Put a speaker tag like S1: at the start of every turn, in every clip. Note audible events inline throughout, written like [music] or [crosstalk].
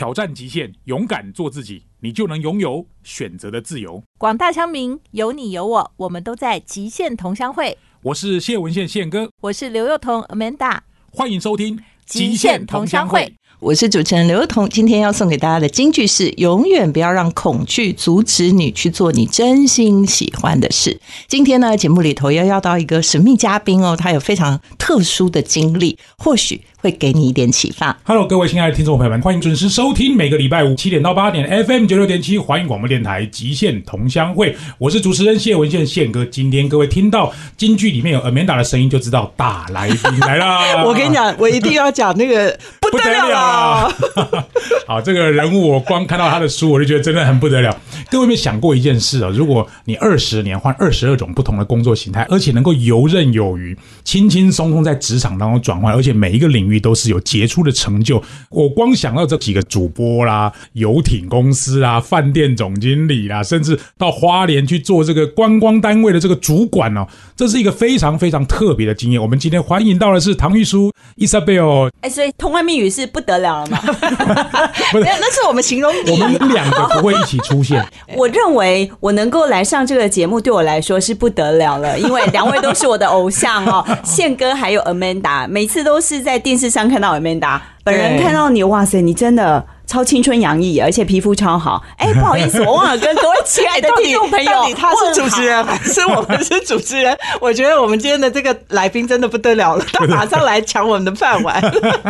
S1: 挑战极限，勇敢做自己，你就能拥有选择的自由。
S2: 广大乡民，有你有我，我们都在极限同乡会。
S1: 我是谢文宪宪哥，
S2: 我是刘幼彤 Amanda，
S1: 欢迎收听《
S2: 极限同乡会》。
S3: 我是主持人刘幼彤，今天要送给大家的金句是：永远不要让恐惧阻止你去做你真心喜欢的事。今天呢，节目里头要邀到一个神秘嘉宾哦，他有非常特殊的经历，或许会给你一点启发。
S1: Hello，各位亲爱的听众朋友们，欢迎准时收听每个礼拜五七点到八点 FM 九六点七华语广播电台《极限同乡会》，我是主持人谢文宪宪哥。今天各位听到京剧里面有 Amanda 的声音，就知道大来宾来啦。[laughs]
S3: 我跟你讲，我一定要讲那个 [laughs] 不得了了。[laughs]
S1: 好，这个人物我光看到他的书，我就觉得真的很不得了。各位有没有想过一件事啊？如果你二十年换二十二种不同的工作形态，而且能够游刃有余、轻轻松松在职场当中转换，而且每一个领域都是有杰出的成就，我光想到这几个主播啦、游艇公司啊、饭店总经理啦，甚至到花莲去做这个观光单位的这个主管哦，这是一个非常非常特别的经验。我们今天欢迎到的是唐玉书 Isabel，
S4: 哎，所以通关密语是不得了了嘛？
S1: 不 [laughs] 是
S3: 没有，那是我们形容
S1: 我。们两个不会一起出现。[laughs]
S4: 我认为我能够来上这个节目，对我来说是不得了了，因为两位都是我的偶像哦，[laughs] 宪哥还有 Amanda，每次都是在电视上看到 Amanda，本人看到你，哇塞，你真的。超青春洋溢，而且皮肤超好。哎，不好意思，我忘了 [laughs] 跟各位亲爱的听众朋友
S3: 到底他是主持人还是我们是主持人？我觉得我们今天的这个来宾真的不得了了，[laughs] 他马上来抢我们的饭碗。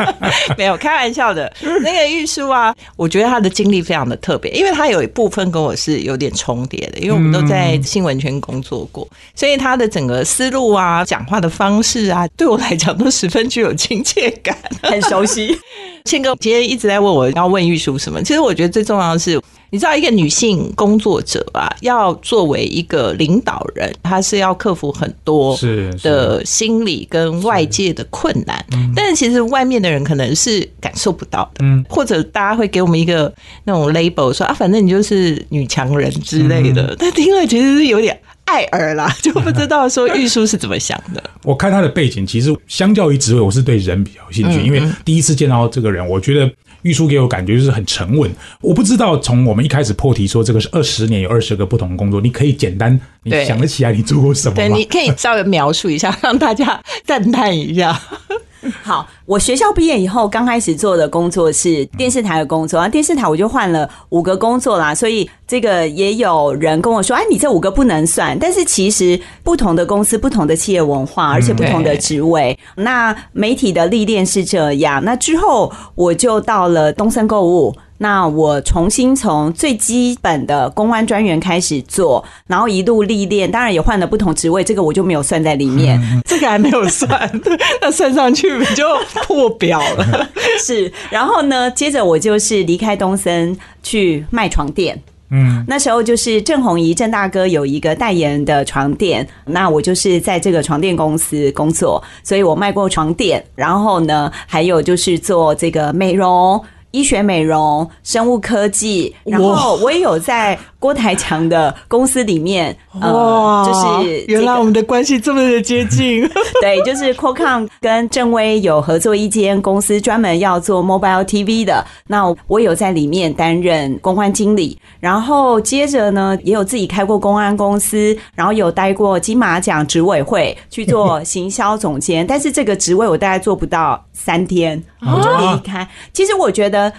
S3: [laughs] 没有开玩笑的，那个玉书啊，我觉得他的经历非常的特别，因为他有一部分跟我是有点重叠的，因为我们都在新闻圈工作过，所以他的整个思路啊、讲话的方式啊，对我来讲都十分具有亲切感。
S4: 很熟悉。
S3: 谦哥今天一直在问我要问玉书什么，其实我觉得最重要的是，你知道一个女性工作者啊，要作为一个领导人，她是要克服很多
S1: 是是。
S3: 的心理跟外界的困难，但是其实外面的人可能是感受不到的，
S1: 嗯。
S3: 或者大家会给我们一个那种 label 说啊，反正你就是女强人之类的，但听了其实是有点碍耳啦，[laughs] 就不知道说 [laughs] 玉书是怎么想的。
S1: 我看他的背景，其实相较于职位，我是对人比较有兴趣，因为第一次见到这个人，我觉得玉书给我感觉就是很沉稳。我不知道从我们一开始破题说这个是二十年有二十个不同的工作，你可以简单你想得起来你做过什么
S3: 对，
S1: 吗
S3: 你？可以稍微描述一下，让大家赞叹一下。[laughs]
S4: 好，我学校毕业以后，刚开始做的工作是电视台的工作，然后电视台我就换了五个工作啦，所以这个也有人跟我说，哎，你这五个不能算，但是其实不同的公司、不同的企业文化，而且不同的职位，那媒体的历练是这样。那之后我就到了东森购物。那我重新从最基本的公安专员开始做，然后一路历练，当然也换了不同职位，这个我就没有算在里面。
S3: 这个还没有算，[laughs] 那算上去不就破表了？[laughs]
S4: 是，然后呢，接着我就是离开东森去卖床垫。
S1: 嗯，
S4: 那时候就是郑红怡郑大哥有一个代言的床垫，那我就是在这个床垫公司工作，所以我卖过床垫。然后呢，还有就是做这个美容。医学美容、生物科技，然后我也有在郭台强的公司里面，呃，就是、这个
S3: 原来我们的关系这么的接近。[laughs]
S4: 对，就是 Qualcomm 跟正威有合作一间公司，专门要做 mobile TV 的。那我有在里面担任公关经理，然后接着呢，也有自己开过公安公司，然后有待过金马奖执委会去做行销总监。但是这个职位我大概做不到三天，我就离开。其实我觉得。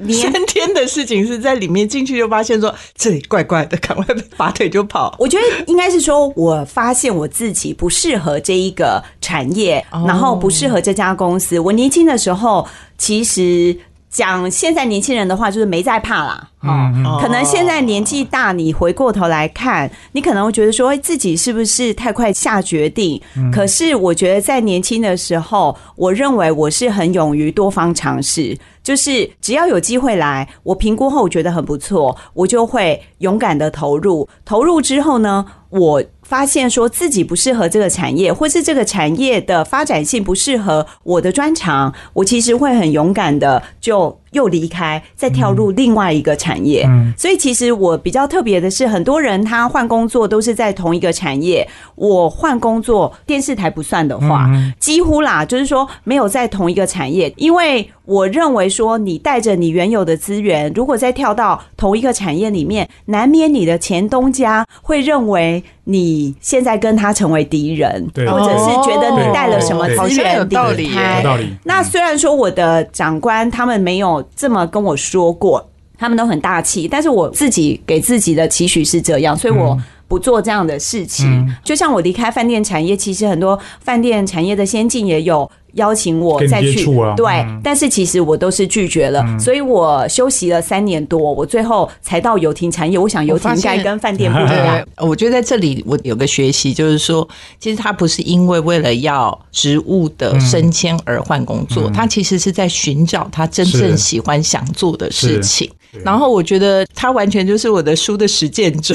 S4: 年
S3: 三天的事情是在里面进去就发现说这里怪怪的，赶快拔腿就跑。
S4: 我觉得应该是说，我发现我自己不适合这一个产业，然后不适合这家公司。我年轻的时候，其实讲现在年轻人的话，就是没在怕啦。哦，可能现在年纪大，你回过头来看，你可能会觉得说，哎自己是不是太快下决定？可是我觉得在年轻的时候，我认为我是很勇于多方尝试，就是只要有机会来，我评估后我觉得很不错，我就会勇敢的投入。投入之后呢，我发现说自己不适合这个产业，或是这个产业的发展性不适合我的专长，我其实会很勇敢的就又离开，再跳入另外一个产业。所以其实我比较特别的是，很多人他换工作都是在同一个产业，我换工作电视台不算的话，几乎啦，就是说没有在同一个产业，因为我认为说你带着你原有的资源，如果再跳到同一个产业里面，难免你的前东家会认为你现在跟他成为敌人，或者是觉得你带了什么资源
S3: 有道理
S4: 离开
S1: 有道理。
S4: 那虽然说我的长官他们没有这么跟我说过，他们都很大气，但是我自己给自己的期许是这样，所以我。不做这样的事情，就像我离开饭店产业，其实很多饭店产业的先进也有邀请我再去
S1: 接触啊，
S4: 对
S1: 嗯，
S4: 但是其实我都是拒绝了，所以我休息了三年多，我最后才到游艇产业。我想游艇应该跟饭店不一样，，[laughs]
S3: 我觉得在这里我有个学习，就是说，其实他不是因为为了要职务的升迁而换工作，他其实是在寻找他真正喜欢想做的事情。
S1: 是。
S3: 然后我觉得他完全就是我的书的实践者，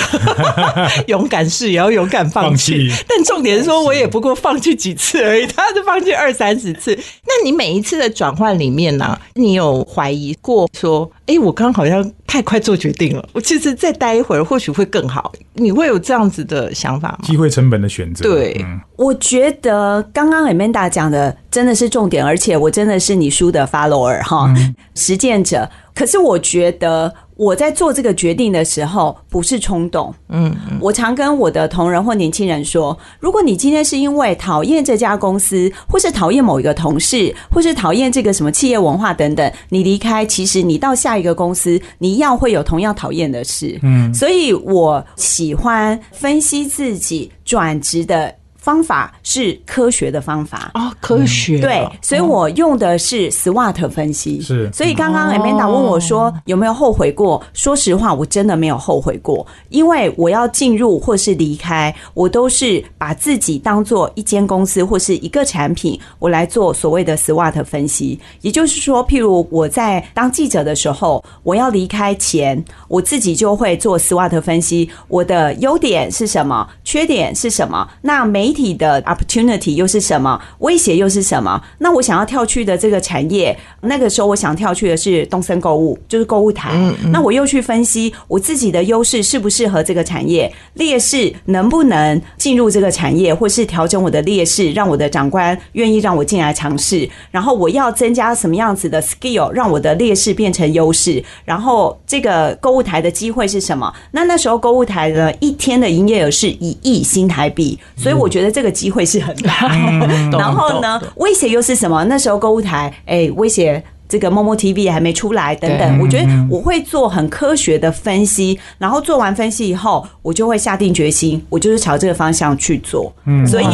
S3: [laughs] 勇敢是也要勇敢放弃。
S1: 放弃
S3: 但重点是说，我也不过放弃几次而已，他是放弃二三十次。那你每一次的转换里面呢、你有怀疑过说，哎，我刚刚好像太快做决定了，我其实再待一会儿或许会更好。你会有这样子的想法吗？
S1: 机会成本的选择，
S3: 对
S1: 嗯
S4: 我觉得刚刚 Amanda 讲的真的是重点，而且我真的是你书的 follower 哈，实践者。可是我觉得我在做这个决定的时候不是冲动，
S3: 嗯，
S4: 我常跟我的同仁或年轻人说，如果你今天是因为讨厌这家公司，或是讨厌某一个同事，或是讨厌这个什么企业文化等等，你离开，其实你到下一个公司，你一样会有同样讨厌的事。嗯，所以我喜欢分析自己转职的方法是科学的方法。
S3: 哦，科学、
S4: 对，所以我用的是 SWOT 分析。
S1: 是。
S4: 所以刚刚 Amanda 问我说有没有后悔过？说实话，我真的没有后悔过，因为我要进入或是离开，我都是把自己当做一间公司或是一个产品，我来做所谓的 SWOT 分析。也就是说，譬如我在当记者的时候，我要离开前，我自己就会做 SWOT 分析，我的优点是什么，缺点是什么，那媒体的 opportunity 又是什么，威胁又是什么？那我想要跳去的这个产业，那个时候我想跳去的是东森购物，就是购物台。那我又去分析我自己的优势适不适合这个产业，劣势能不能进入这个产业，或是调整我的劣势，让我的长官愿意让我进来尝试。然后我要增加什么样子的 skill，让我的劣势变成优势。然后这个购物台的机会是什么？那那时候购物台呢，一天的营业额是一亿新台币，所以我觉得这个机会是很大。[laughs] 然后呢，威胁又是什么？那时候购物台，哎，威胁。这个某某 TV 还没出来，等等，我觉得我会做很科学的分析，然后做完分析以后，我就会下定决心，我就是朝这个方向去做，所以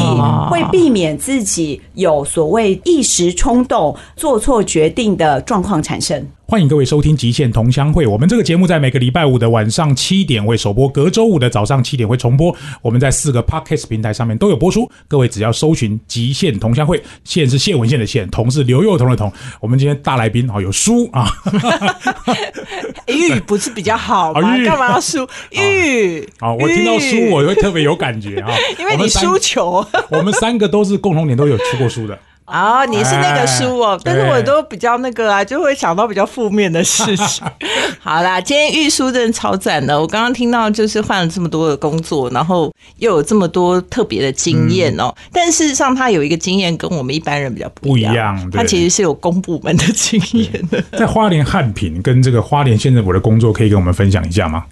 S4: 会避免自己有所谓一时冲动做错决定的状况产生。
S1: 欢迎各位收听《极限同乡会》。我们这个节目在每个礼拜五的晚上七点会首播，隔周五的早上七点会重播。我们在四个 Podcast 平台上面都有播出。各位只要搜寻“极限同乡会”，县是谢文宪的县，同是刘幼彤的彤。我们今天大来宾哦有书啊，[laughs]
S3: 玉不是比较好吗干嘛要书玉？
S1: 啊，我听到书
S3: 玉
S1: 我会特别有感觉啊，[laughs]
S3: 因为你输球
S1: 我们三个都是共同点都有出过书的。
S3: 啊，你是那个书哦，
S1: 哎
S3: 但是我都比较那个啊，就会想到比较负面的事情。[laughs] 好啦，今天玉书真的超赞的，我刚刚听到就是换了这么多的工作，然后又有这么多特别的经验哦。但事实上，他有一个经验跟我们一般人比较不一样，
S1: 不一样
S3: 他其实是有公部门的经验的。
S1: 在花莲汉品跟这个花莲县政府的工作，可以跟我们分享一下吗？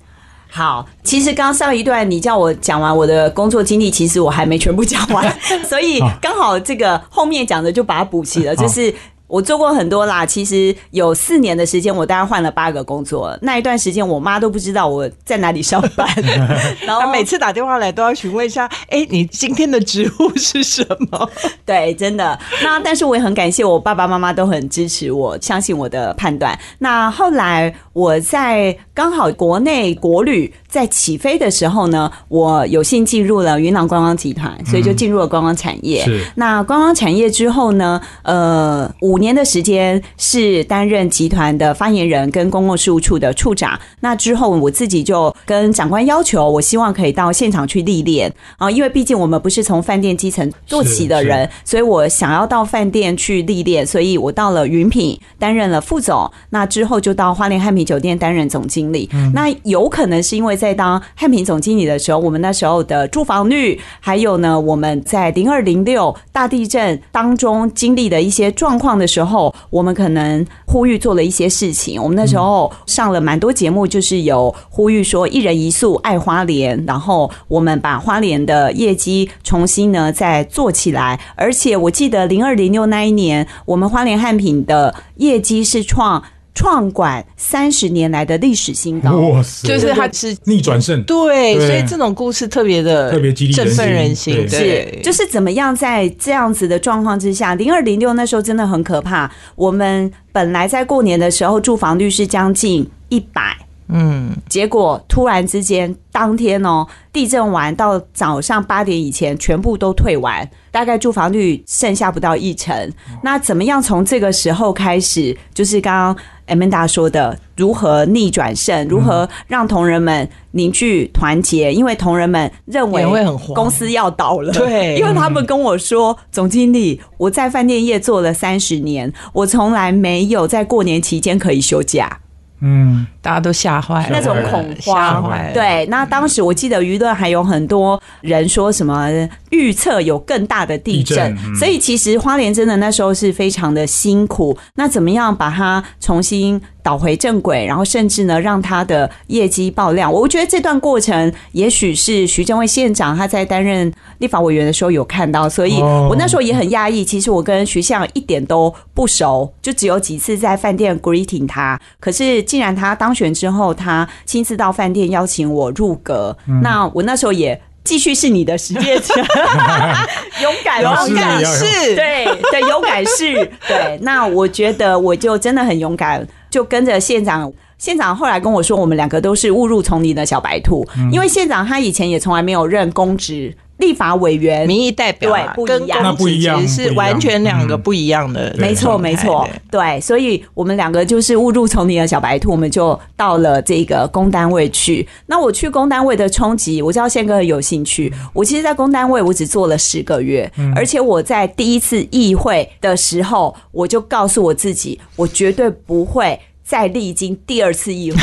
S4: 好，其实刚上一段你叫我讲完我的工作经历，其实我还没全部讲完，[laughs] 所以刚好这个后面讲的就把它补齐了，就是。我做过很多啦，其实有四年的时间，我大概换了八个工作。那一段时间，我妈都不知道我在哪里上班，[laughs] 然后
S3: 每次打电话来都要询问一下，哎，你今天的职务是什么？[laughs]
S4: 对，真的。那但是我也很感谢我爸爸妈妈都很支持我，相信我的判断。那后来我在刚好国内国旅在起飞的时候呢，我有幸进入了云南观光集团，所以就进入了观光产业。
S1: 是
S4: 那观光产业之后呢，呃，五五年的时间是担任集团的发言人跟公共事务处的处长。那之后我自己就跟长官要求，我希望可以到现场去历练啊，因为毕竟我们不是从饭店基层做起的人，所以我想要到饭店去历练，所以我到了云品担任了副总。那之后就到花莲汉品酒店担任总经理。那有可能是因为在当汉品总经理的时候，我们那时候的住房率，还有呢我们在零二零六大地震当中经历的一些状况的时候，我们可能呼吁做了一些事情。我们那时候上了蛮多节目，就是有呼吁说一人一宿爱花莲，然后我们把花莲的业绩重新呢再做起来。而且我记得零二零六那一年，我们花莲汉品的业绩是创。创馆三十年来的历史新高，
S1: 哇塞！
S3: 就是他是
S1: 逆转胜，
S3: 对，所以这种故事特别的
S1: 特别激励
S3: 振奋人心，
S1: 对
S3: 对，
S4: 就是怎么样在这样子的状况之下，零二零六那时候真的很可怕。我们本来在过年的时候住房率是将近一百。
S3: 嗯，
S4: 结果突然之间，当天哦，地震完到早上八点以前，全部都退完，大概住房率剩下不到一成。那怎么样从这个时候开始，就是刚刚 Amanda 说的，如何逆转胜，如何让同仁们凝聚团结？因为同仁们认为公司要倒了，
S3: 对
S4: 因为他们跟我说，总经理，我在饭店业做了三十年，我从来没有在过年期间可以休假。
S1: 嗯，
S3: 大家都吓坏了，
S4: 那种恐
S3: 吓
S4: 慌
S3: 坏了，，
S4: 对，那当时我记得舆论还有很多人说什么预测有更大的地震，
S1: 地震嗯
S4: 所以其实花莲真的那时候是非常的辛苦。那怎么样把它重新导回正轨，然后甚至呢让它的业绩爆量？我觉得这段过程也许是徐正伟县长他在担任立法委员的时候有看到，所以
S1: 哦
S4: 我那时候也很讶异。其实我跟徐相一点都不熟，就只有几次在饭店 greeting 他。可是既然他当选之后，他亲自到饭店邀请我入阁，那我那时候也继续是你的实践者，勇敢勇敢。
S3: 是，
S4: 对对，勇敢是，[laughs] 对。那我觉得我就真的很勇敢，就跟着县长。县长后来跟我说，我们两个都是误入丛林的小白兔，因为县长他以前也从来没有任公职，立法委员，
S3: 民意代表啊
S4: 对不
S3: 跟
S4: 一样
S1: 那不一样
S3: 公职其实是完全两个
S1: 嗯
S3: 不一样的，
S4: 没错，没错，对，所以我们两个就是误入丛林的小白兔，我们就到了这个公单位去。那我去公单位的冲击，我知道宪哥很有兴趣。我其实，在公单位我只做了十个月，而且我在第一次议会的时候，我就告诉我自己，我绝对不会再历经第二次议会。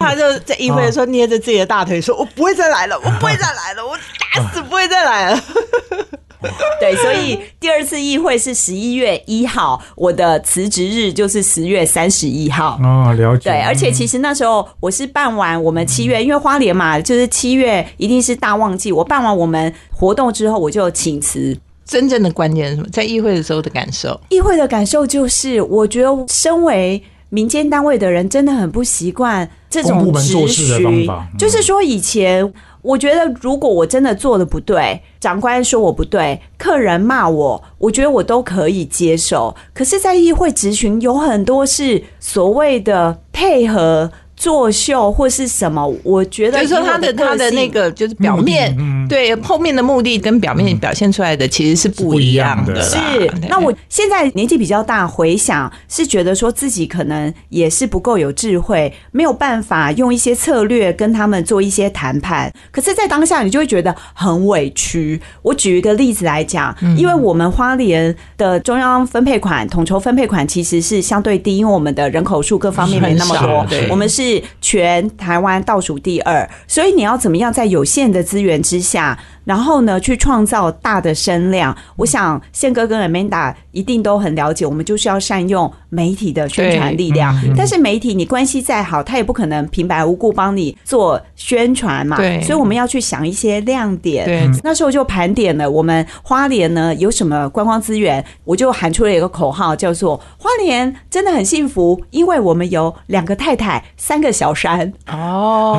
S3: 他就在议会的时候捏着自己的大腿说：“我不会再来了，我不会再来了，我打死不会再来了。[laughs]
S4: 对，所以第二次议会是十一月一号，我的辞职日就是十月三十一号。
S1: 哦，了解。
S4: 对，而且其实那时候我是办完我们七月，因为花莲嘛，就是七月一定是大旺季。我办完我们活动之后，我就请辞。”
S3: 真正的关键是什么？在议会的时候的感受，
S4: 议会的感受就是，我觉得身为民间单位的人，真的很不习惯这种质
S1: 做事的方
S4: 询就是说，以前我觉得，如果我真的做的不对，长官说我不对，客人骂我，我觉得我都可以接受。可是，在议会质询，有很多是所谓的配合。作秀或是什么？我觉得
S3: 就是说他的他的那个就是表面对后面的目的跟表面表现出来的其实是不一样的啦。
S4: 是，那我现在年纪比较大，回想是觉得说自己可能也是不够有智慧，没有办法用一些策略跟他们做一些谈判。可是，在当下你就会觉得很委屈。我举一个例子来讲，因为我们花莲的中央分配款、统筹分配款其实是相对低，因为我们的人口数各方面没那么多
S3: 对，
S4: 我们是全台湾倒数第二，所以你要怎么样在有限的资源之下，然后呢去创造大的声量？我想宪哥跟 Amanda 一定都很了解，我们就是要善用媒体的宣传力量。但是媒体你关系再好，他也不可能平白无故帮你做宣传嘛。
S3: 对
S4: 所以我们要去想一些亮点。
S3: 对
S4: 那时候就盘点了我们花莲呢有什么观光资源，我就喊出了一个口号，叫做“花莲真的很幸福，因为我们有两个太太，三个小山”。
S3: 哦，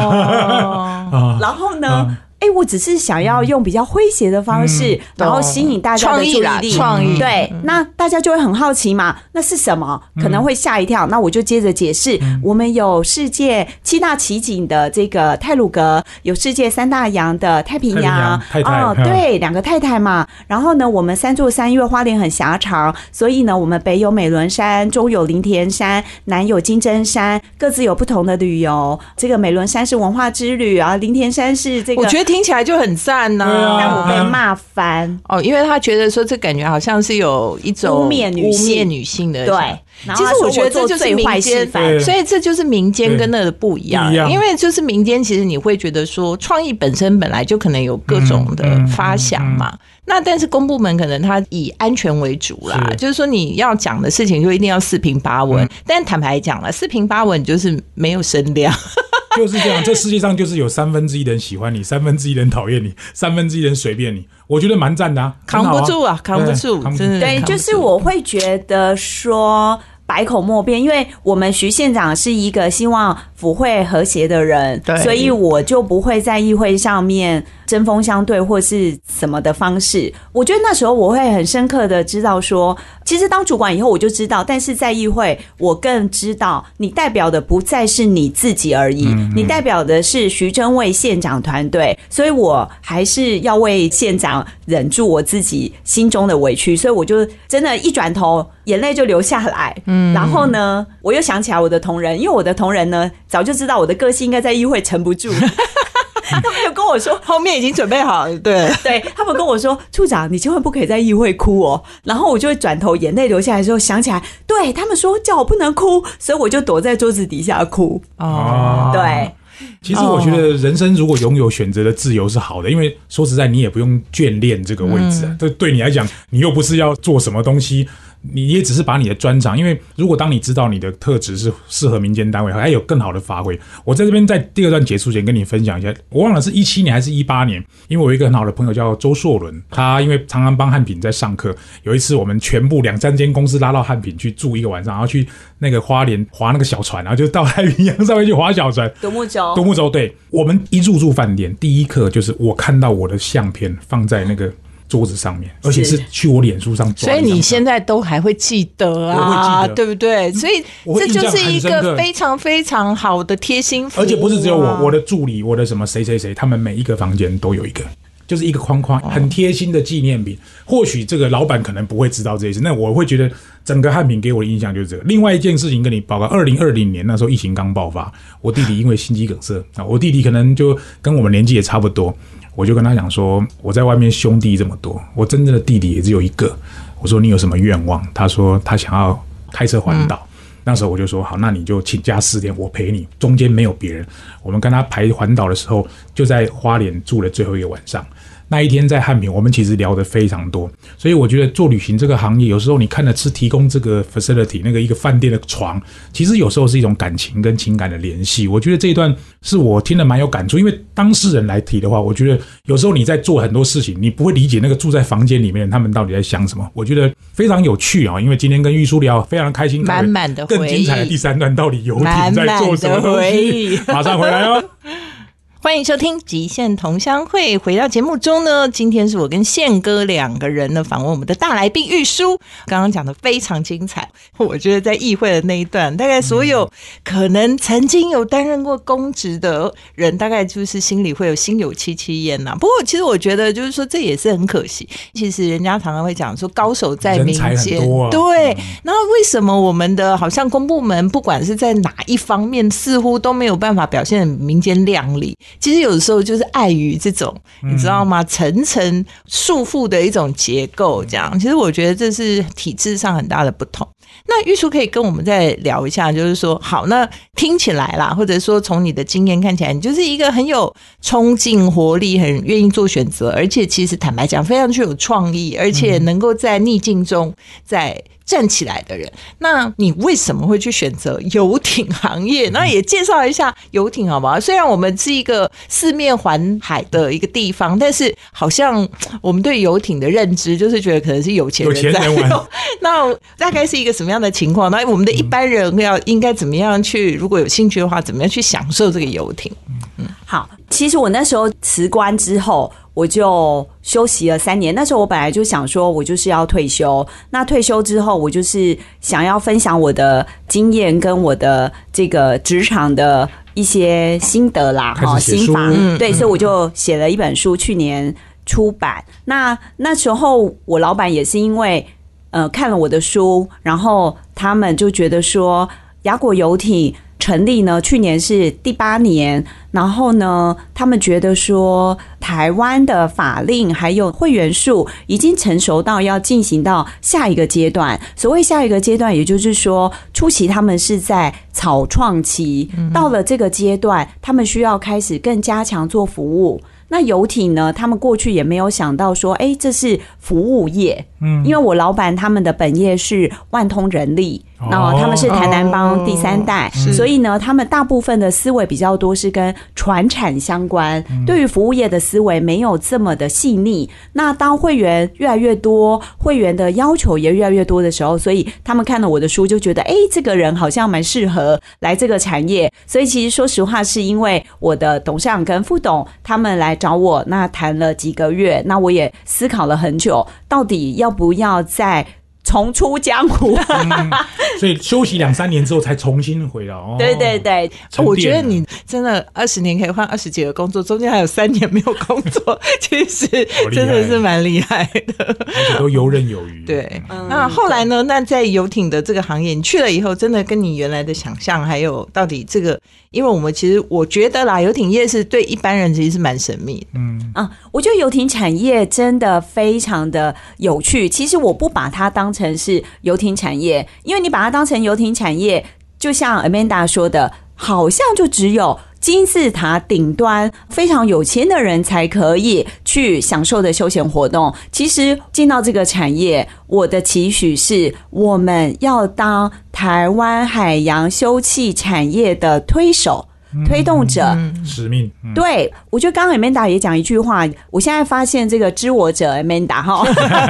S1: 啊，[laughs]
S4: 然后呢，[laughs] 哎，我只是想要用比较诙谐的方式，然后吸引大家的注意力，
S3: 创意
S4: 对，那大家就会很好奇嘛，那是什么？可能会吓一跳。那我就接着解释，我们有世界七大奇景的这个泰鲁阁，有世界三大洋的太平洋，
S1: 哦，
S4: 对，两个太太嘛。然后呢，我们三座山因为花莲很狭长，所以呢，我们北有美仑山，中有林田山，南有金针山，各自有不同的旅游。这个美仑山是文化之旅啊，林田山是这个，
S3: 我觉得听起来就很赞呢。
S4: 但我被骂翻
S3: 哦，因为他觉得说这感觉好像是有一种
S4: 污蔑女性、
S3: 女性其实我觉得这就是民间，所以这就是民间跟那个不一样。因为就是民间，其实你会觉得说，创意本身本来就可能有各种的发想嘛。那但是公部门可能它以安全为主啦，就是说你要讲的事情就一定要四平八稳。但坦白讲了，四平八稳就是没有声量。[laughs]
S1: 就是这样，这世界上就是有三分之一的人喜欢你，三分之一人讨厌你，三分之一人随便你。我觉得蛮赞的啊，
S3: 扛不住啊，扛不住，真的。
S4: 对，就是我会觉得说。百口莫辩，因为我们徐县长是一个希望府会和谐的人，所以我就不会在议会上面针锋相对或是什么的方式。我觉得那时候我会很深刻的知道说，其实当主管以后我就知道，但是在议会我更知道，你代表的不再是你自己而已，你代表的是徐真卫县长团队，所以我还是要为县长忍住我自己心中的委屈，所以我就真的，一转头。眼泪就流下来，嗯，然后呢，我又想起来我的同仁，因为我的同仁呢，早就知道我的个性应该在议会沉不住，[laughs] 他们就跟我说，
S3: 后面已经准备好了，对，
S4: 对他们跟我说，处长，你千万不可以在议会哭哦，然后我就会转头，眼泪流下来之后，想起来，对他们说叫我不能哭，所以我就躲在桌子底下哭，哦，对。
S1: 其实我觉得人生如果拥有选择的自由是好的，因为说实在，你也不用眷恋这个位置啊。对，对你来讲，你又不是要做什么东西。你也只是把你的专长，因为如果当你知道你的特质是适合民间单位，还有更好的发挥。我在这边在第二段结束前跟你分享一下，我忘了是一七年还是一八年，因为我有一个很好的朋友叫周硕伦，他因为常常帮汉品在上课，有一次我们全部两三间公司拉到汉品去住一个晚上，然后去那个花莲划那个小船，然后就到太平洋上面去划小船。
S4: 独木舟，
S1: 独木舟，对我们一入住饭店，第一刻就是我看到我的相片放在那个。桌子上面，而且是去我脸书上，
S3: 所以你现在都还会记得啊，对不对？所以这就是一个非常非常好的贴心服务，
S1: 而且不是只有我，我的助理，我的什么谁谁谁，他们每一个房间都有一个，就是一个框框，很贴心的纪念品。或许这个老板可能不会知道这些事，那我会觉得整个汉品给我的印象就是这个。另外一件事情跟你报告，二零二零年那时候疫情刚爆发，我弟弟因为心肌梗塞啊，我弟弟可能就跟我们年纪也差不多。我就跟他讲说，我在外面兄弟这么多，我真正的弟弟也只有一个。我说你有什么愿望？他说他想要开车环岛。那时候我就说好，那你就请假四天，我陪你，中间没有别人。我们跟他排环岛的时候，就在花莲住了最后一个晚上。那一天在汉平，我们其实聊得非常多，所以我觉得做旅行这个行业，有时候你看的是提供这个 facility 那个一个饭店的床，其实有时候是一种感情跟情感的联系。我觉得这一段是我听得蛮有感触，因为当事人来提的话，我觉得有时候你在做很多事情，你不会理解那个住在房间里面他们到底在想什么。我觉得非常有趣啊，因为今天跟玉书聊，非常开心，
S3: 满满的
S1: 更精彩的第三段到底游艇在做什么东西？马上回来哦。
S3: 欢迎收听《极限同乡会》。回到节目中呢，今天是我跟宪哥两个人呢访问我们的大来宾玉书。刚刚讲的非常精彩，我觉得在议会的那一段，大概所有可能曾经有担任过公职的人，大概就是心里会有心有戚戚焉呐。不过，其实我觉得就是说，这也是很可惜。其实人家常常会讲说，高手在民间，对。然后为什么我们的好像公部门，不管是在哪一方面，似乎都没有办法表现民间亮丽？其实有的时候就是碍于这种，你知道吗？层层束缚的一种结构，这样。其实我觉得这是体制上很大的不同。那玉叔可以跟我们再聊一下，就是说，好，那听起来啦，或者说从你的经验看起来，你就是一个很有冲劲、活力，很愿意做选择，而且其实坦白讲，非常具有创意，而且能够在逆境中在。站起来的人，那你为什么会去选择游艇行业？那也介绍一下游艇好不好？虽然我们是一个四面环海的一个地方，但是好像我们对游艇的认知就是觉得可能是有钱人在用。[laughs] 那大概是一个什么样的情况？那我们的一般人要应该怎么样去？如果有兴趣的话，怎么样去享受这个游艇？
S4: 嗯好，其实我那时候辞官之后，我就休息了三年。那时候我本来就想说，我就是要退休。那退休之后，我就是想要分享我的经验跟我的这个职场的一些心得啦，
S1: 开始写书
S4: 心法。
S3: 嗯
S4: 对，所以我就写了一本书，去年出版。那那时候我老板也是因为呃看了我的书，然后他们就觉得说雅果游艇成立呢，去年是第八年，然后呢，他们觉得说台湾的法令还有会员数已经成熟到要进行到下一个阶段。所谓下一个阶段，也就是说初期他们是在草创期，到了这个阶段，他们需要开始更加强做服务。那游艇呢？他们过去也没有想到说，哎，这是服务业。嗯，因为我老板他们的本业是万通人力，
S1: 哦。
S4: 那、他们是台南帮第三代，
S3: 是。
S4: 所以呢，他们大部分的思维比较多是跟传产相关，对于服务业的思维没有这么的细腻。那当会员越来越多，会员的要求也越来越多的时候，所以他们看了我的书，就觉得，哎，这个人好像蛮适合来这个产业。所以其实说实话，是因为我的董事长跟副董他们来找我，那谈了几个月，那我也思考了很久，到底要不要再重出江湖？
S1: 所以休息两三年之后才重新回来。哦、
S4: 对对对，
S3: 我觉得你真的二十年可以换二十几个工作，中间还有三年没有工作，[laughs] 其实真的是蛮厉害的。
S1: 而且都游刃有余。
S3: 对，那后来呢？那在游艇的这个行业，你去了以后，真的跟你原来的想象，还有到底这个，因为我们其实我觉得啦，游艇业是对一般人其实是蛮神秘的。
S1: 嗯，
S4: 啊，我觉得游艇产业真的非常的有趣。其实我不把它当成是游艇产业，因为你把它当成游艇产业，就像 Amanda 说的，好像就只有。金字塔顶端非常有钱的人才可以去享受的休闲活动。其实进到这个产业，我的期许是我们要当台湾海洋休憩产业的推手、推动者。
S1: 使命。嗯
S4: 对，我觉得刚刚 Amanda 也讲一句话，我现在发现这个知我者 Amanda 哈，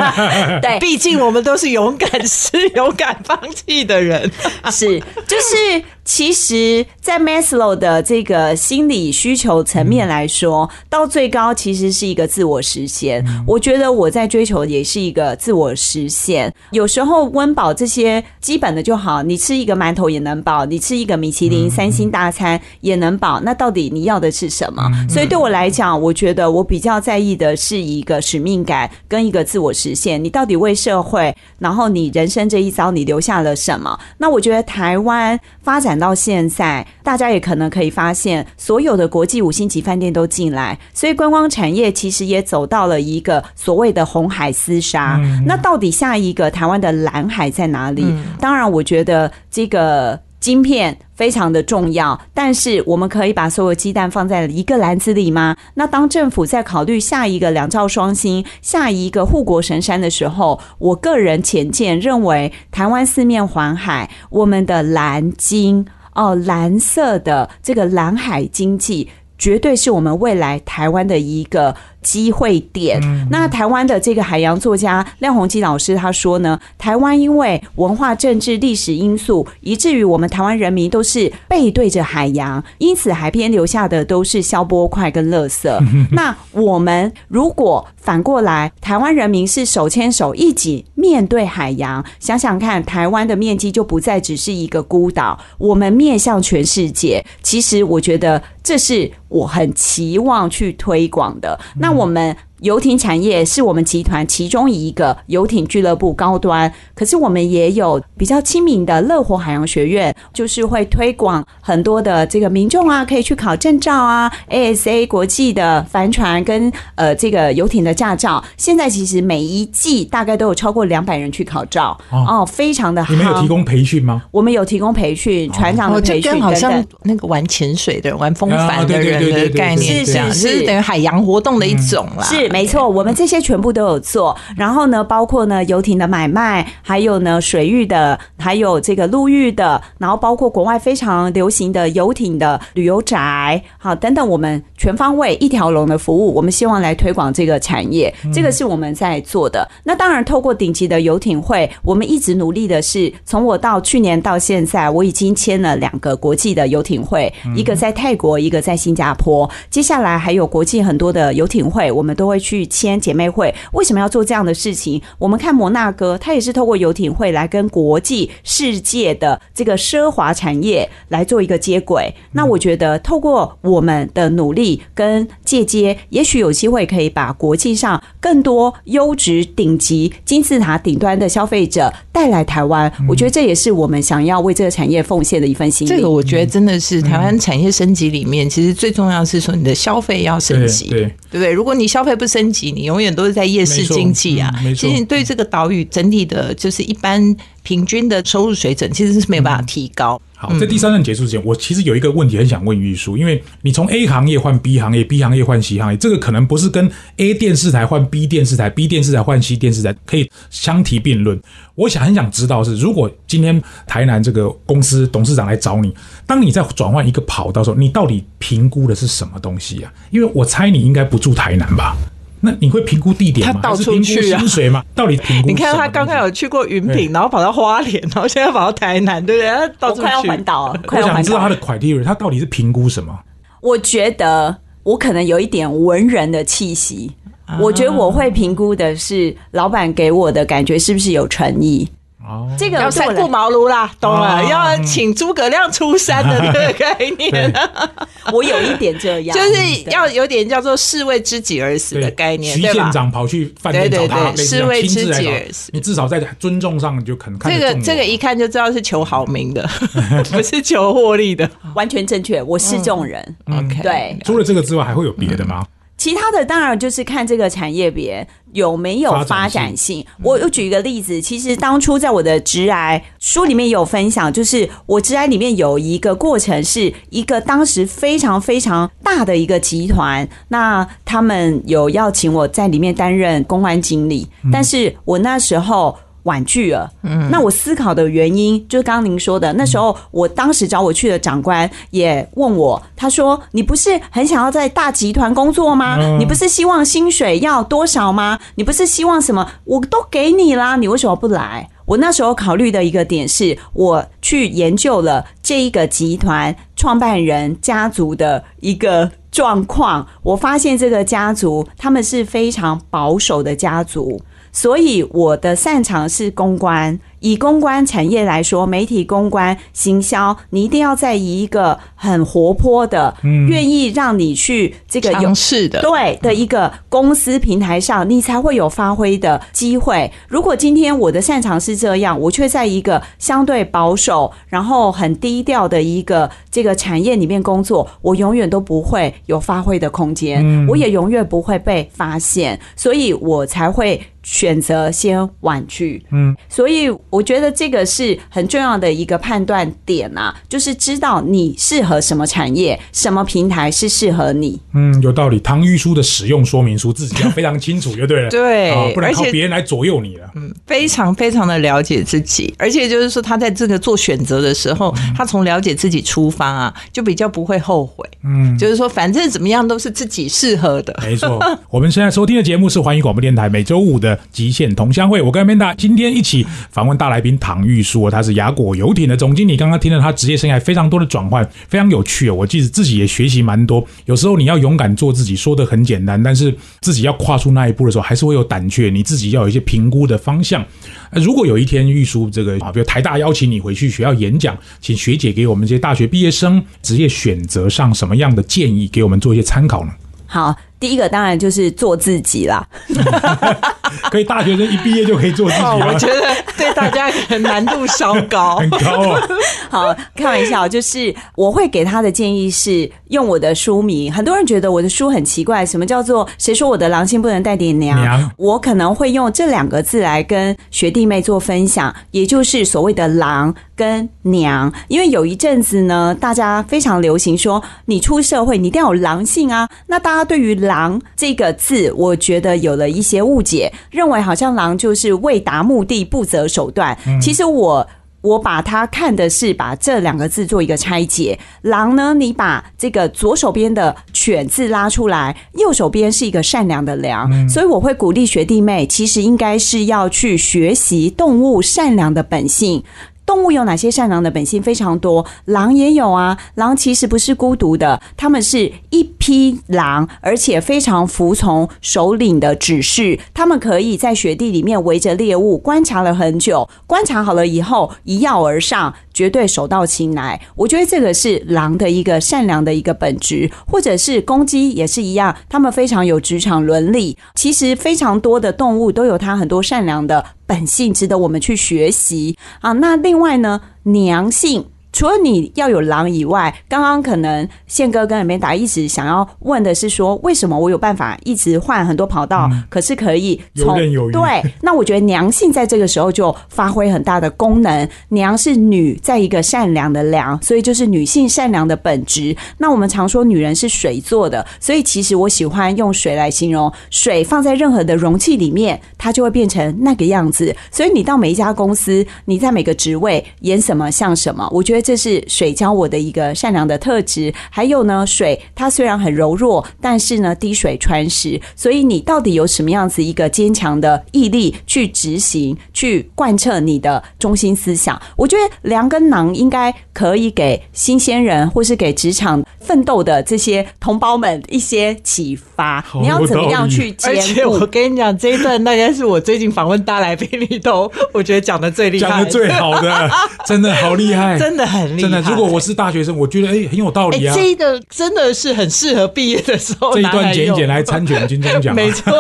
S4: [laughs] 对，
S3: 毕竟我们都是勇敢是 [laughs] 勇敢放弃的人。
S4: 是，就是其实，在 Maslow 的这个心理需求层面来说，到最高其实是一个自我实现。我觉得我在追求也是一个自我实现。有时候温饱这些基本的就好，你吃一个馒头也能饱，你吃一个米其林三星大餐也能饱。那到底你要的是什么？所以对我来讲，我觉得我比较在意的是一个使命感跟一个自我实现。你到底为社会，然后你人生这一遭你留下了什么？那我觉得台湾发展到现在，大家也可能可以发现，所有的国际五星级饭店都进来，所以观光产业其实也走到了一个所谓的红海厮杀。那到底下一个台湾的蓝海在哪里？当然，我觉得这个。晶片非常的重要，但是我们可以把所有鸡蛋放在一个篮子里吗？那当政府在考虑下一个两兆双星、下一个护国神山的时候，我个人浅见认为，台湾四面环海，我们的蓝金哦，蓝色的这个蓝海经济。绝对是我们未来台湾的一个机会点。那台湾的这个海洋作家廖鸿基老师他说呢，台湾因为文化、政治、历史因素，以至于我们台湾人民都是背对着海洋，因此海边留下的都是消波块跟垃圾。[laughs] 那我们如果反过来，台湾人民是手牵手一起面对海洋，想想看，台湾的面积就不再只是一个孤岛，我们面向全世界。其实我觉得这是我很期望去推广的。那我们。游艇产业是我们集团其中一个游艇俱乐部高端，可是我们也有比较亲民的乐活海洋学院，就是会推广很多的这个民众啊，可以去考证照啊，ASA 国际的帆船跟呃这个游艇的驾照。现在其实每一季大概都有超过两百人去考照
S1: 哦
S4: 哦，非常的好。
S1: 你们有提供培训吗？
S4: 我们有提供培训，船长的培训
S3: 跟。那个玩潜水的人、玩风帆的人的概念
S4: 是
S3: 这样，
S4: 是
S3: 是等于海洋活动的一种啦。
S4: 是没错，我们这些全部都有做。然后呢，包括呢游艇的买卖，还有呢水域的，还有这个陆域的，然后包括国外非常流行的游艇的旅游宅，好等等，我们全方位一条龙的服务，我们希望来推广这个产业，这个是我们在做的。那当然，透过顶级的游艇会，我们一直努力的是，从我到去年到现在，我已经签了两个国际的游艇会，一个在泰国，一个在新加坡。接下来还有国际很多的游艇会，我们都会去签姐妹会。为什么要做这样的事情？我们看摩纳哥，它也是透过游艇会来跟国际世界的这个奢华产业来做一个接轨。那我觉得，透过我们的努力跟借接，也许有机会可以把国际上更多优质、顶级金字塔顶端的消费者带来台湾。我觉得这也是我们想要为这个产业奉献的一份心力。
S3: 这个我觉得真的是台湾产业升级里面，其实最重要是说你的消费要升级，
S1: 对
S3: 对不对？如果你消费不升级，你永远都是在夜市经济啊。其实你对这个岛屿整体的，就是一般平均的收入水准，其实是没有办法提高。
S1: 好，在第三段结束之前，我其实有一个问题很想问玉书，因为你从 A 行业换 B 行业，B 行业换 C 行业，这个可能不是跟 A 电视台换 B 电视台，B 电视台换 C 电视台可以相提并论。我想很想知道是，如果今天台南这个公司董事长来找你，当你在转换一个跑道的时候，你到底评估的是什么东西啊？因为我猜你应该不住台南吧？那你会评估地点吗？
S3: 他到处
S1: 还是评估
S3: 去啊
S1: 薪水吗？到底评估？
S3: 你看他刚刚有去过云品，然后跑到花莲，[laughs] 然后现在跑到台南，对不对？他到处
S4: 我快要
S3: 去
S4: 环岛了，快
S1: 我
S4: 要环岛了
S1: 想知道他的 criteria，他到底是评估什么？
S4: 我觉得我可能有一点文人的气息。我觉得我会评估的是老板给我的感觉是不是有诚意。
S1: 哦，
S4: 这个
S3: 要三顾茅庐啦，懂了？
S1: 哦
S3: 要请诸葛亮出山的这个概念，[laughs]
S4: 我有一点这样，
S3: 就是要有点叫做士为知己而死的概念，
S1: 徐县
S3: 对吧？
S1: 长跑去饭店找他，
S3: 对对对
S1: 类似这样
S3: 是为知己而死
S1: 你至少在尊重上你就可能看
S3: 这个这个一看就知道是求好名的，[laughs] 不是求获利的。
S4: 完全正确，我是这种人。
S3: OK，
S4: 对，
S1: 除了这个之外，还会有别的吗？
S4: 其他的当然就是看这个产业别有没有发展性。我又举一个例子，其实当初在我的直癌书里面有分享，就是我直癌里面有一个过程，是一个当时非常非常大的一个集团，那他们有邀请我在里面担任公关经理，但是我那时候。婉拒了，嗯，那我思考的原因就是刚刚您说的，那时候我当时找我去的长官也问我，他说：“你不是很想要在大集团工作吗？
S1: 嗯
S4: 你不是希望薪水要多少吗？你不是希望什么？我都给你啦，你为什么不来？”我那时候考虑的一个点是，我去研究了这一个集团创办人家族的一个状况，我发现这个家族他们是非常保守的家族。所以我的擅长是公关。以公关产业来说，媒体公关、行销，你一定要在以一个很活泼的，愿意让你去这个有
S3: 尝试的，
S4: 对的一个公司平台上，你才会有发挥的机会。如果今天我的擅长是这样，我却在一个相对保守、然后很低调的一个这个产业里面工作，我永远都不会有发挥的空间，我也永远不会被发现，所以我才会选择先婉拒。嗯，所以我觉得这个是很重要的一个判断点啊，就是知道你适合什么产业，什么平台是适合你。
S1: 嗯，有道理。唐玉书的使用说明书自己要非常清楚，就对了。[laughs]
S3: 对
S1: 啊不然靠别人来左右你了。
S3: 嗯非常非常的了解自己，而且就是说他在这个做选择的时候，他从了解自己出发啊，就比较不会后悔。
S1: 嗯，
S3: 就是说反正怎么样都是自己适合的。
S1: 没错，[laughs] 我们现在收听的节目是环宇广播电台每周五的极限同乡会。我跟 Amanda 今天一起访问大来宾唐玉书，他是雅果游艇的总经理。刚刚听了他职业生涯非常多的转换，非常有趣。我记得自己也学习蛮多。有时候你要勇敢做自己，说的很简单，但是自己要跨出那一步的时候，还是会有胆怯。你自己要有一些评估的方向。如果有一天玉书这个啊，比如台大邀请你回去学校演讲，请学姐给我们这些大学毕业生职业选择上什么样的建议，给我们做一些参考呢？
S4: 好，第一个当然就是做自己啦。[laughs]
S1: 可以大学生一毕业就可以做自己
S3: 我？觉得对大家难度稍高。[laughs]
S1: 很高啊。[laughs]
S4: 好，开玩笑，就是我会给他的建议是用我的书名。很多人觉得我的书很奇怪，什么叫做谁说我的狼性不能带点娘？
S1: 娘
S4: 我可能会用这两个字来跟学弟妹做分享，也就是所谓的狼跟娘。因为有一阵子呢，大家非常流行说你出社会你一定要有狼性啊。那大家对于狼这个字，我觉得有了一些误解，认为好像狼就是为达目的不择手段。其实我。我把它看的是把这两个字做一个拆解。狼呢，你把这个左手边的犬字拉出来，右手边是一个善良的良，所以我会鼓励学弟妹，其实应该是要去学习动物善良的本性。动物有哪些善良的本性？非常多，狼也有啊。狼其实不是孤独的，他们是一匹狼，而且非常服从首领的指示。他们可以在雪地里面围着猎物观察了很久，观察好了以后一跃而上，绝对手到擒来。我觉得这个是狼的一个善良的一个本质，或者是公鸡也是一样，他们非常有职场伦理。其实非常多的动物都有它很多善良的本性，值得我们去学习啊。那另外呢，娘性。除了你要有狼以外，刚刚可能宪哥跟美达一直想要问的是说，为什么我有办法一直换很多跑道，可是可以
S1: 游
S4: 从对，[laughs] 那我觉得娘性在这个时候就发挥很大的功能。娘是女，在一个善良的良，所以就是女性善良的本质。那我们常说女人是水做的，所以其实我喜欢用水来形容，水放在任何的容器里面，它就会变成那个样子。所以你到每一家公司，你在每个职位演什么像什么，我觉得这是水教我的一个善良的特质。还有呢，水它虽然很柔弱，但是呢滴水穿石，所以你到底有什么样子一个坚强的毅力去执行、去贯彻你的中心思想？我觉得良跟囊应该可以给新鲜人或是给职场奋斗的这些同胞们一些启发。你要怎么样去兼
S3: 而且我？跟你讲，这一段大概是我最近访问大来宾里头，我觉得讲的最厉害，
S1: 讲的最好的，真的好厉害，[laughs]
S3: 真的很厉害。
S1: 真的。如果我是大学生，我觉得哎很有道
S3: 哎、
S1: 理啊。
S3: 这个真的是很适合毕业的时候
S1: 这一段剪一剪来参选金钟奖啊，
S3: 没错，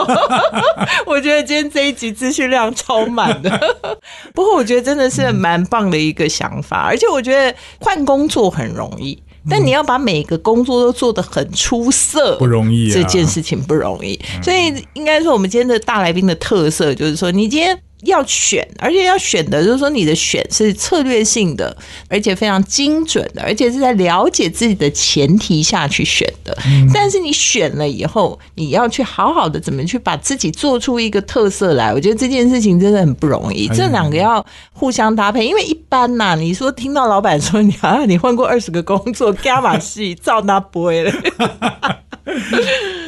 S3: [laughs] 我觉得今天这一集资讯量超满的。[laughs] 不过我觉得真的是蛮棒的一个想法，而且我觉得换工作很容易。但你要把每个工作都做得很出色，
S1: 不容易啊
S3: 这件事情不容易，所以应该说我们今天的大来宾的特色就是说，你今天要选，而且要选的就是说你的选是策略性的，而且非常精准的，而且是在了解自己的前提下去选的。但是你选了以后，你要去好好的怎么去把自己做出一个特色来，我觉得这件事情真的很不容易。
S1: 哎
S3: 这两个要互相搭配，因为一般呐、你说听到老板说你啊，[laughs] 你换过二十个工作，伽马戏照那不会了。[laughs]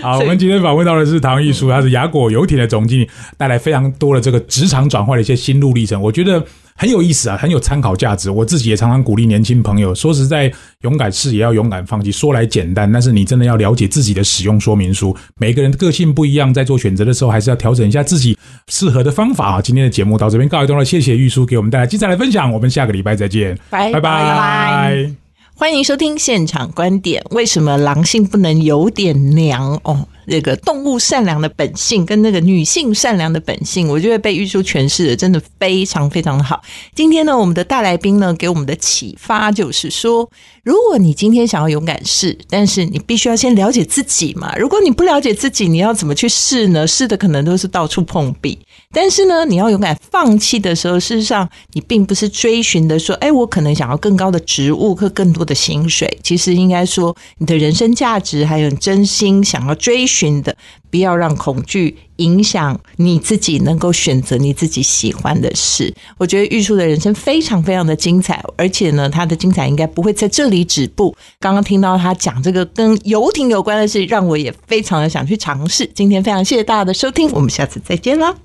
S1: 好，我们今天访问到的是唐艺书，他是雅果游艇的总经理，带来非常多的这个职场转换的一些心路历程，我觉得很有意思啊，很有参考价值。我自己也常常鼓励年轻朋友，说实在，勇敢试也要勇敢放弃。说来简单，但是你真的要了解自己的使用说明书。每个人的个性不一样，在做选择的时候，还是要调整一下自己适合的方法啊。今天的节目到这边告一段落，谢谢玉书给我们带来精彩的分享，我们下个礼拜再见，拜
S3: 拜拜
S1: 拜。
S3: 欢迎收听现场观点。为什么狼性不能有点娘？哦，那个动物善良的本性跟那个女性善良的本性，我觉得被玉书诠释的真的非常非常的好。今天呢，我们的大来宾呢给我们的启发就是说，如果你今天想要勇敢试，但是你必须要先了解自己嘛。如果你不了解自己，你要怎么去试呢？试的可能都是到处碰壁。但是呢，你要勇敢放弃的时候，事实上你并不是追寻的说，哎，我可能想要更高的职务和更多的薪水。其实应该说，你的人生价值还有真心想要追寻的，不要让恐惧影响你自己能够选择你自己喜欢的事。我觉得玉树的人生非常非常的精彩，而且呢，他的精彩应该不会在这里止步。刚刚听到他讲这个跟游艇有关的事，让我也非常的想去尝试。今天非常谢谢大家的收听，我们下次再见啦。